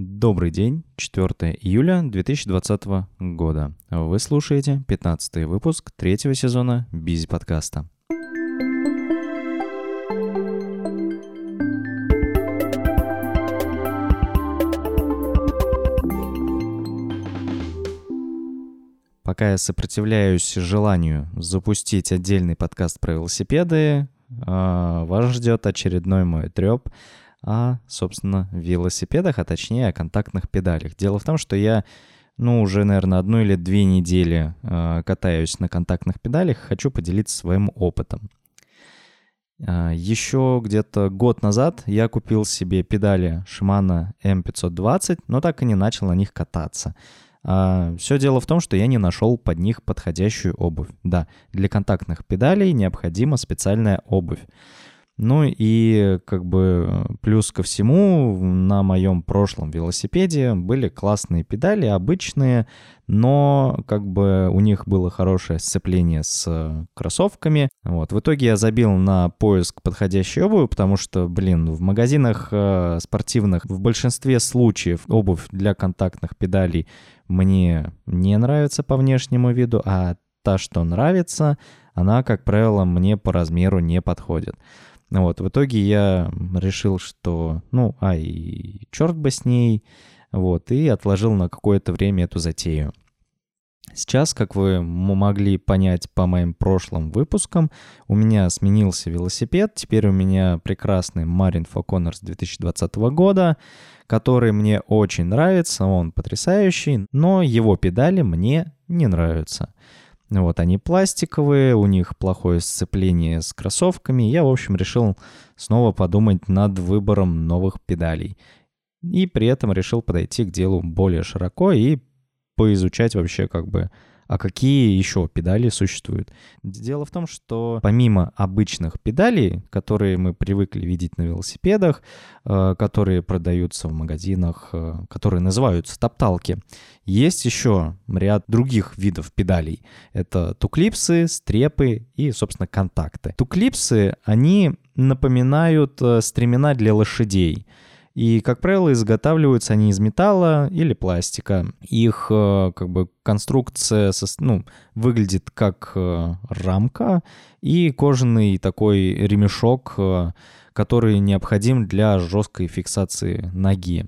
Добрый день, 4 июля 2020 года. Вы слушаете 15 выпуск третьего сезона Бизи подкаста. Пока я сопротивляюсь желанию запустить отдельный подкаст про велосипеды, а, вас ждет очередной мой треп о, собственно, велосипедах, а точнее о контактных педалях. Дело в том, что я, ну, уже, наверное, одну или две недели э, катаюсь на контактных педалях, хочу поделиться своим опытом. Э, еще где-то год назад я купил себе педали Shimano M520, но так и не начал на них кататься. А, все дело в том, что я не нашел под них подходящую обувь. Да, для контактных педалей необходима специальная обувь. Ну и как бы плюс ко всему на моем прошлом велосипеде были классные педали, обычные, но как бы у них было хорошее сцепление с кроссовками. Вот. В итоге я забил на поиск подходящей обуви, потому что, блин, в магазинах э, спортивных в большинстве случаев обувь для контактных педалей мне не нравится по внешнему виду, а та, что нравится, она, как правило, мне по размеру не подходит. Ну вот, в итоге я решил, что, ну, а и черт бы с ней, вот, и отложил на какое-то время эту затею. Сейчас, как вы могли понять по моим прошлым выпускам, у меня сменился велосипед. Теперь у меня прекрасный Marin Falconers 2020 года, который мне очень нравится, он потрясающий, но его педали мне не нравятся. Вот, они пластиковые, у них плохое сцепление с кроссовками. Я, в общем, решил снова подумать над выбором новых педалей. И при этом решил подойти к делу более широко и поизучать вообще как бы а какие еще педали существуют? Дело в том, что помимо обычных педалей, которые мы привыкли видеть на велосипедах, э, которые продаются в магазинах, э, которые называются топталки, есть еще ряд других видов педалей. Это туклипсы, стрепы и, собственно, контакты. Туклипсы, они напоминают э, стремена для лошадей. И, как правило, изготавливаются они из металла или пластика. Их э, как бы конструкция ну, выглядит как э, рамка и кожаный такой ремешок, э, который необходим для жесткой фиксации ноги.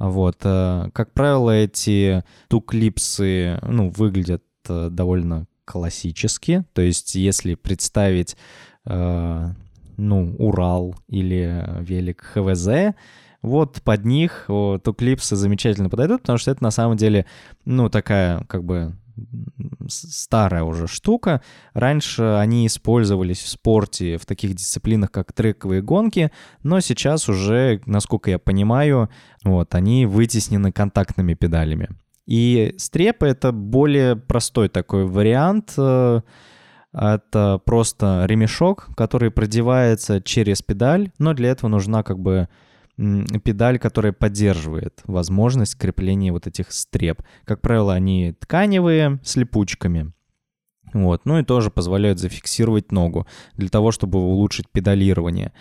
Вот. Как правило, эти туклипсы ну, выглядят довольно классически. То есть, если представить ну, Урал или велик ХВЗ, вот под них вот, клипсы замечательно подойдут, потому что это на самом деле, ну, такая как бы старая уже штука. Раньше они использовались в спорте в таких дисциплинах, как трековые гонки, но сейчас уже, насколько я понимаю, вот, они вытеснены контактными педалями. И стрепы — это более простой такой вариант. Э, это просто ремешок, который продевается через педаль, но для этого нужна как бы педаль, которая поддерживает возможность крепления вот этих стреп. Как правило, они тканевые, с липучками. Вот. Ну и тоже позволяют зафиксировать ногу для того, чтобы улучшить педалирование.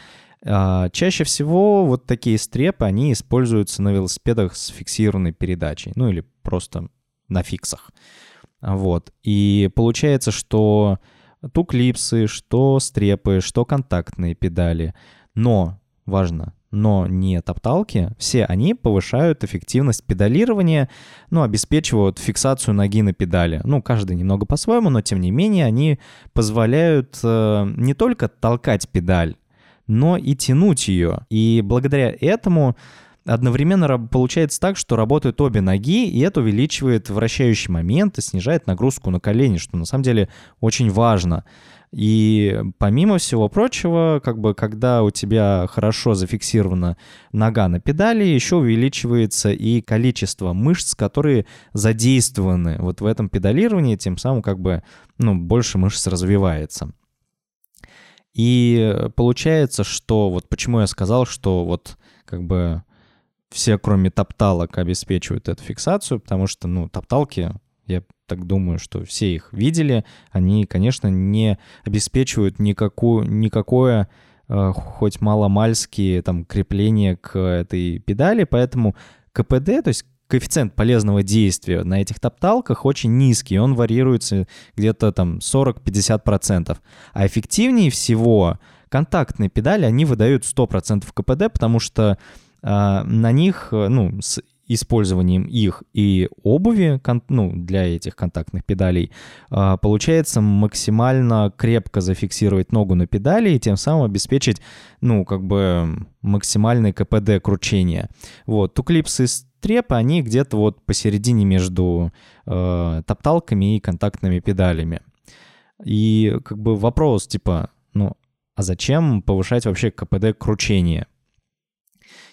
А, чаще всего вот такие стрепы, они используются на велосипедах с фиксированной передачей, ну или просто на фиксах. Вот. И получается, что ту клипсы, что стрепы, что контактные педали. Но важно, но не топталки, все они повышают эффективность педалирования, ну, обеспечивают фиксацию ноги на педали. Ну, каждый немного по-своему, но тем не менее они позволяют э, не только толкать педаль, но и тянуть ее. И благодаря этому одновременно получается так, что работают обе ноги, и это увеличивает вращающий момент и снижает нагрузку на колени, что на самом деле очень важно. И помимо всего прочего, как бы когда у тебя хорошо зафиксирована нога на педали, еще увеличивается и количество мышц, которые задействованы вот в этом педалировании, тем самым как бы ну, больше мышц развивается. И получается, что вот почему я сказал, что вот как бы все, кроме топталок, обеспечивают эту фиксацию, потому что, ну, топталки я так думаю, что все их видели, они, конечно, не обеспечивают никакую, никакое э, хоть маломальские там крепление к этой педали, поэтому КПД, то есть коэффициент полезного действия на этих топталках очень низкий, он варьируется где-то там 40-50%. А эффективнее всего контактные педали, они выдают 100% КПД, потому что на них, ну, с использованием их и обуви ну, для этих контактных педалей э, получается максимально крепко зафиксировать ногу на педали и тем самым обеспечить, ну, как бы максимальный КПД кручения. Вот, туклипсы трепы, они где-то вот посередине между э, топталками и контактными педалями. И как бы вопрос типа, ну, а зачем повышать вообще КПД кручения?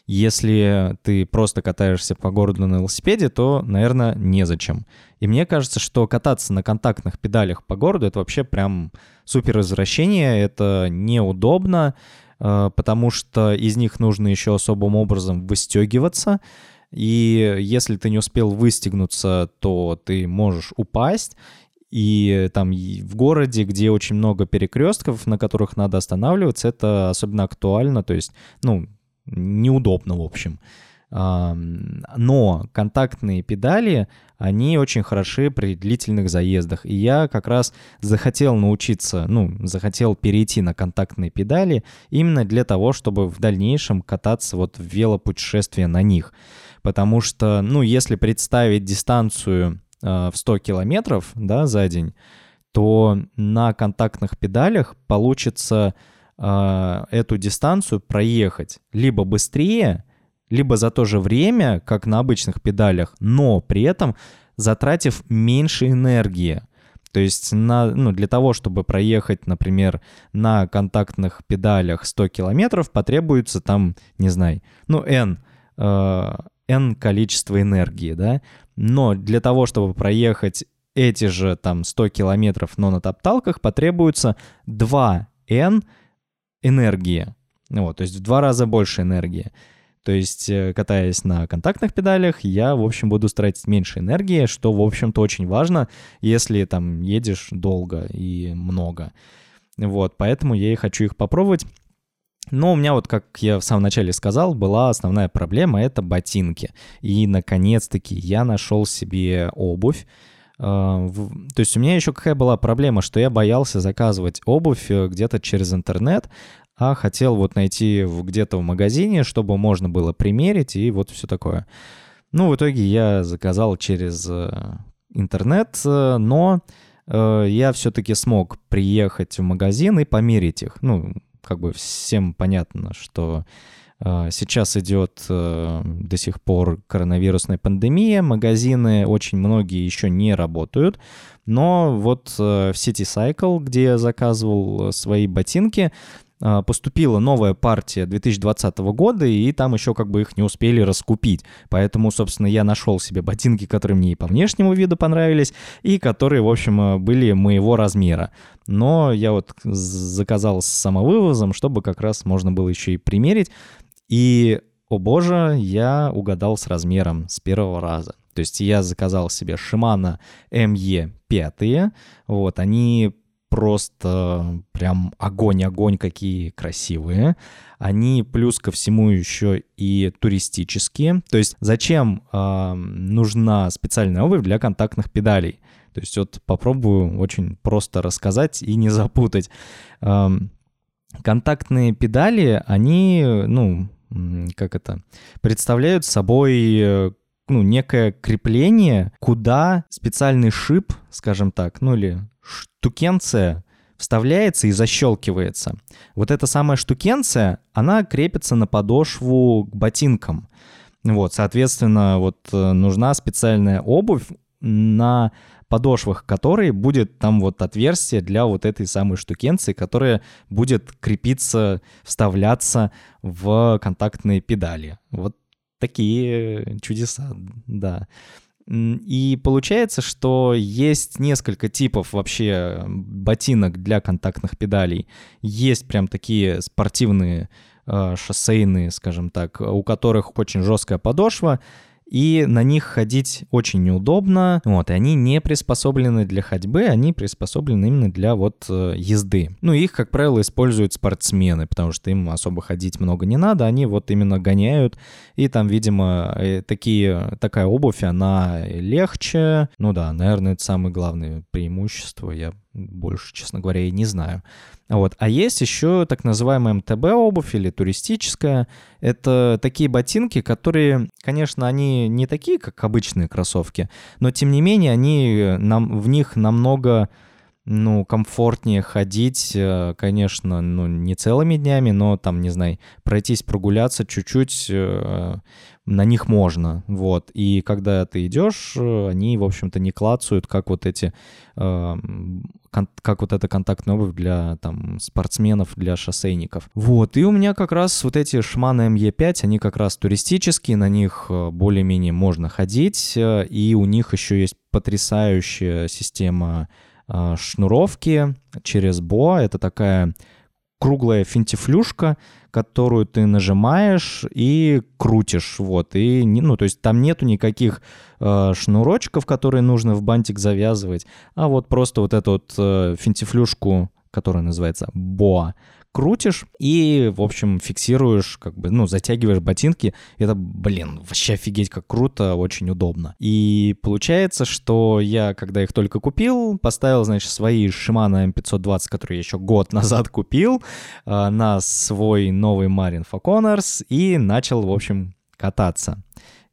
Если ты просто катаешься по городу на велосипеде, то, наверное, незачем. И мне кажется, что кататься на контактных педалях по городу — это вообще прям супер извращение, это неудобно, э, потому что из них нужно еще особым образом выстегиваться, и если ты не успел выстегнуться, то ты можешь упасть, и там в городе, где очень много перекрестков, на которых надо останавливаться, это особенно актуально, то есть, ну, неудобно, в общем. Но контактные педали, они очень хороши при длительных заездах. И я как раз захотел научиться, ну, захотел перейти на контактные педали именно для того, чтобы в дальнейшем кататься вот в велопутешествие на них потому что, ну, если представить дистанцию э, в 100 километров, да, за день, то на контактных педалях получится э, эту дистанцию проехать либо быстрее, либо за то же время, как на обычных педалях, но при этом затратив меньше энергии. То есть на, ну, для того, чтобы проехать, например, на контактных педалях 100 километров, потребуется там, не знаю, ну, N э, n количество энергии, да, но для того, чтобы проехать эти же там 100 километров, но на топталках, потребуется 2n энергии, вот, то есть в два раза больше энергии. То есть, э, катаясь на контактных педалях, я, в общем, буду тратить меньше энергии, что, в общем-то, очень важно, если там едешь долго и много. Вот, поэтому я и хочу их попробовать. Но у меня вот, как я в самом начале сказал, была основная проблема — это ботинки. И, наконец-таки, я нашел себе обувь. То есть у меня еще какая была проблема, что я боялся заказывать обувь э, где-то через интернет, а хотел вот найти где-то в магазине, чтобы можно было примерить и вот все такое. Ну, в итоге я заказал через э, интернет, э, но я все-таки смог приехать в магазин и померить их. Ну, как бы всем понятно, что Сейчас идет э, до сих пор коронавирусная пандемия, магазины очень многие еще не работают, но вот э, в City Cycle, где я заказывал свои ботинки, а, поступила новая партия 2020 года, и там еще как бы их не успели раскупить. Поэтому, собственно, я нашел себе ботинки, которые мне и по внешнему виду понравились, и которые, в общем, э, были моего размера. Но я вот заказал с самовывозом, чтобы как раз можно было еще и примерить. И, о боже, я угадал с размером с первого раза. То есть я заказал себе Shimano ME 5, вот, они просто прям огонь-огонь, какие красивые. Они плюс ко всему еще и туристические. То есть зачем э, нужна специальная обувь для контактных педалей? То есть вот попробую очень просто рассказать и не запутать. Э, контактные педали, они, ну, как это, представляют собой э, ну, некое крепление, куда специальный шип, скажем так, ну или штукенция вставляется и защелкивается. Вот эта самая штукенция, она крепится на подошву к ботинкам. Вот, соответственно, вот э, нужна специальная обувь, на подошвах которой будет там вот отверстие для вот этой самой штукенции, которая будет крепиться, вставляться в контактные педали. Вот такие чудеса, да. И получается, что есть несколько типов вообще ботинок для контактных педалей. Есть прям такие спортивные, э, шоссейные, скажем так, у которых очень жесткая подошва, и на них ходить очень неудобно, вот, и они не приспособлены для ходьбы, они приспособлены именно для вот э, езды. Ну, их, как правило, используют спортсмены, потому что им особо ходить много не надо, они вот именно гоняют, и там, видимо, э, такие, такая обувь, она легче, ну да, наверное, это самое главное преимущество, я больше, честно говоря, и не знаю. Вот. А есть еще так называемая МТБ обувь или туристическая. Это такие ботинки, которые, конечно, они не такие, как обычные кроссовки, но тем не менее они нам, в них намного ну, комфортнее ходить, э, конечно, ну, не целыми днями, но там, не знаю, пройтись, прогуляться чуть-чуть, э, на них можно, вот. И когда ты идешь, э, они, в общем-то, не клацают, как вот эти, как вот эта контактная обувь для, там, спортсменов, для шоссейников. Вот, и у меня как раз вот эти Шманы ME5, они как раз туристические, на них более-менее можно ходить, и у них еще есть потрясающая система а, шнуровки через БО. Это такая круглая финтифлюшка, которую ты нажимаешь и крутишь, вот, и, ну, то есть там нету никаких э, шнурочков, которые нужно в бантик завязывать, а вот просто вот эту вот э, финтифлюшку, которая называется боа, крутишь и, в общем, фиксируешь, как бы, ну, затягиваешь ботинки. Это, блин, вообще офигеть, как круто, очень удобно. И получается, что я, когда их только купил, поставил, значит, свои Shimano M520, которые я еще год назад купил, э, на свой новый Marin Falconers и начал, в общем, кататься.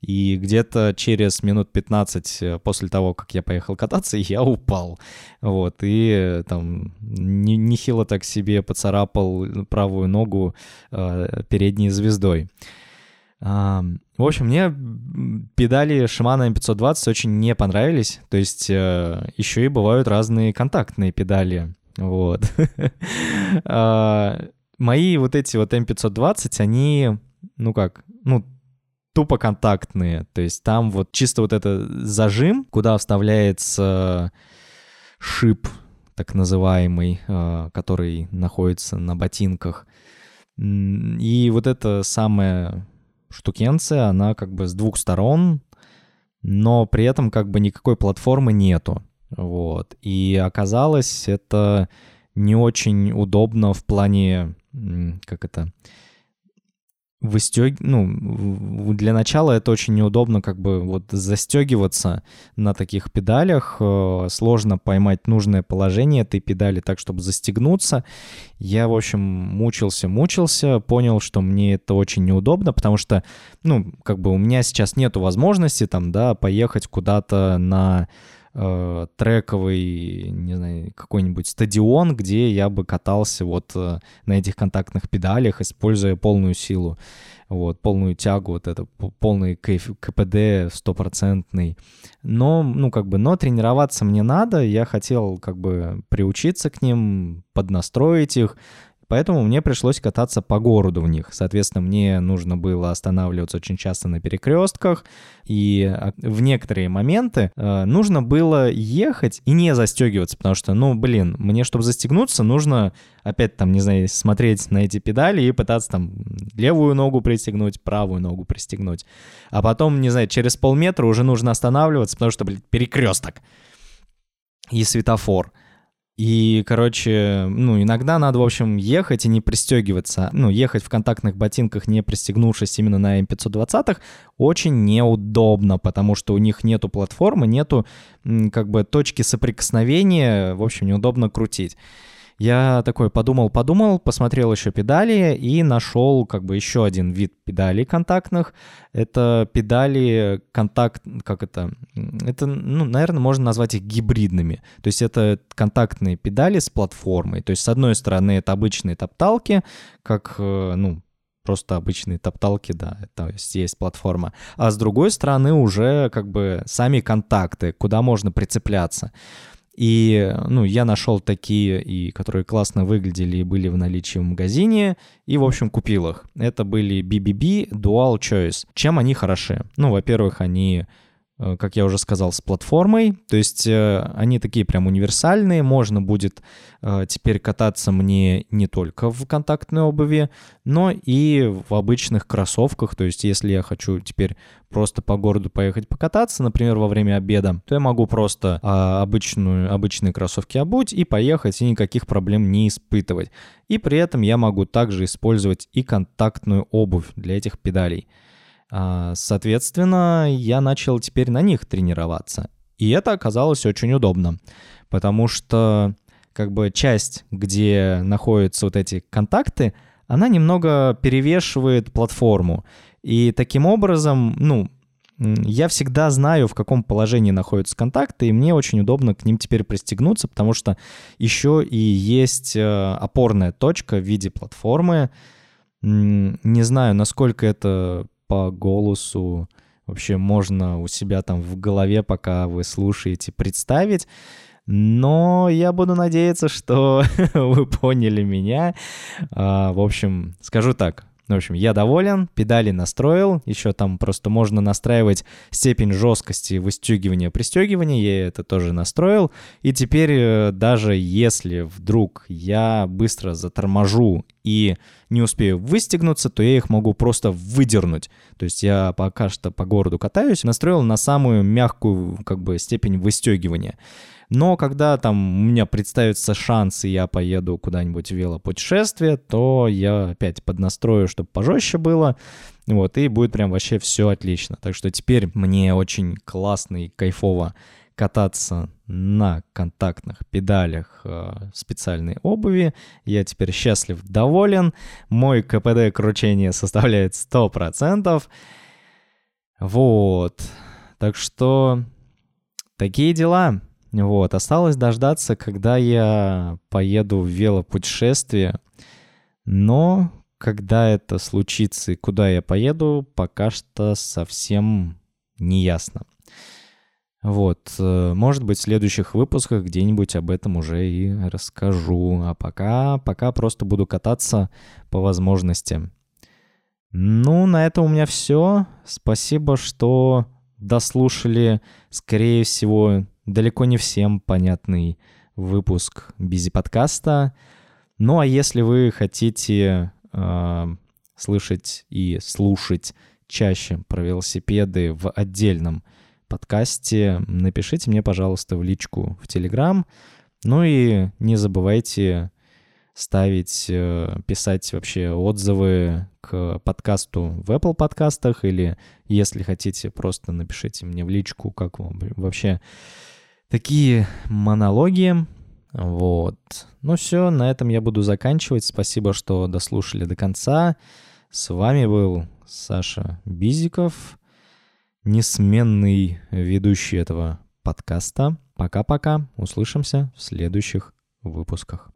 И где-то через минут 15 э, после того, как я поехал кататься, я упал. Вот, и э, там нехило так себе поцарапал правую ногу э, передней звездой. А, в общем, мне педали Shimano M520 очень не понравились. То есть э, еще и бывают разные контактные педали. Вот. а, мои вот эти вот M520, они, ну как, ну тупо контактные. То есть там вот чисто вот это зажим, куда вставляется шип, так называемый, э, который находится на ботинках. И вот эта самая штукенция, она как бы с двух сторон, но при этом как бы никакой платформы нету. Вот. И оказалось, это не очень удобно в плане, как это, выстег... ну, для начала это очень неудобно как бы вот застегиваться на таких педалях, э, сложно поймать нужное положение этой педали так, чтобы застегнуться. Я, в общем, мучился, мучился, понял, что мне это очень неудобно, потому что, ну, как бы у меня сейчас нету возможности там, да, поехать куда-то на э, трековый, не знаю, какой-нибудь стадион, где я бы катался вот э, на этих контактных педалях, используя полную силу, вот, полную тягу, вот это, полный КПД стопроцентный. Но, ну, как бы, но тренироваться мне надо, я хотел, как бы, приучиться к ним, поднастроить их, Поэтому мне пришлось кататься по городу в них. Соответственно, мне нужно было останавливаться очень часто на перекрестках. И а, в некоторые моменты э, нужно было ехать и не застегиваться, потому что, ну, блин, мне, чтобы застегнуться, нужно опять там, не знаю, смотреть на эти педали и пытаться там левую ногу пристегнуть, правую ногу пристегнуть. А потом, не знаю, через полметра уже нужно останавливаться, потому что, блин, перекресток и светофор. И, короче, ну, иногда надо, в общем, ехать и не пристегиваться. Ну, ехать в контактных ботинках, не пристегнувшись именно на М520, очень неудобно, потому что у них нету платформы, нету, как бы, точки соприкосновения, в общем, неудобно крутить. Я такой подумал-подумал, посмотрел еще педали и нашел как бы еще один вид педалей контактных. Это педали контакт, как это, это, ну, наверное, можно назвать их гибридными. То есть это контактные педали с платформой. То есть с одной стороны это обычные топталки, как, э, ну, просто обычные топталки, да, то есть есть платформа. А с другой стороны уже как бы сами контакты, куда можно прицепляться. И, ну, я нашел такие, и которые классно выглядели и были в наличии в магазине, и, в общем, купил их. Это были BBB Dual Choice. Чем они хороши? Ну, во-первых, они как я уже сказал, с платформой. То есть э, они такие прям универсальные. Можно будет э, теперь кататься мне не только в контактной обуви, но и в обычных кроссовках. То есть если я хочу теперь просто по городу поехать покататься, например, во время обеда, то я могу просто а, обычную, обычные кроссовки обуть и поехать, и никаких проблем не испытывать. И при этом я могу также использовать и контактную обувь для этих педалей. А, соответственно, я начал теперь на них тренироваться. И это оказалось очень удобно, потому что как бы часть, где находятся вот эти контакты, она немного перевешивает платформу. И таким образом, ну, я всегда знаю, в каком положении находятся контакты, и мне очень удобно к ним теперь пристегнуться, потому что еще и есть э, опорная точка в виде платформы. Не знаю, насколько это по голосу вообще можно у себя там в голове, пока вы слушаете, представить. Но я буду надеяться, что вы поняли меня. А, в общем, скажу так. В общем, я доволен, педали настроил, еще там просто можно настраивать степень жесткости выстегивания, пристегивания, я это тоже настроил. И теперь э, даже если вдруг я быстро заторможу и не успею выстегнуться, то я их могу просто выдернуть. То есть я пока что по городу катаюсь, настроил на самую мягкую как бы степень выстегивания. Но когда там у меня представится шанс, и я поеду куда-нибудь в велопутешествие, то я опять поднастрою, чтобы пожестче было. Вот, и будет прям вообще все отлично. Так что теперь мне очень классно и кайфово кататься на контактных педалях э, специальной обуви. Я теперь счастлив, доволен. Мой КПД кручения составляет 100%. Вот. Так что такие дела. Вот, осталось дождаться, когда я поеду в велопутешествие. Но когда это случится и куда я поеду, пока что совсем не ясно. Вот, э, может быть, в следующих выпусках где-нибудь об этом уже и расскажу. А пока, пока просто буду кататься по возможности. Ну, на этом у меня все. Спасибо, что дослушали, скорее всего, далеко не всем понятный выпуск Бизи подкаста. Ну а если вы хотите э, слышать и слушать чаще про велосипеды в отдельном подкасте, напишите мне, пожалуйста, в личку в Телеграм. Ну и не забывайте ставить, э, писать вообще отзывы к подкасту в Apple подкастах или если хотите, просто напишите мне в личку, как вам вообще такие монологи. Вот. Ну все, на этом я буду заканчивать. Спасибо, что дослушали до конца. С вами был Саша Бизиков, несменный ведущий этого подкаста. Пока-пока. Услышимся в следующих выпусках.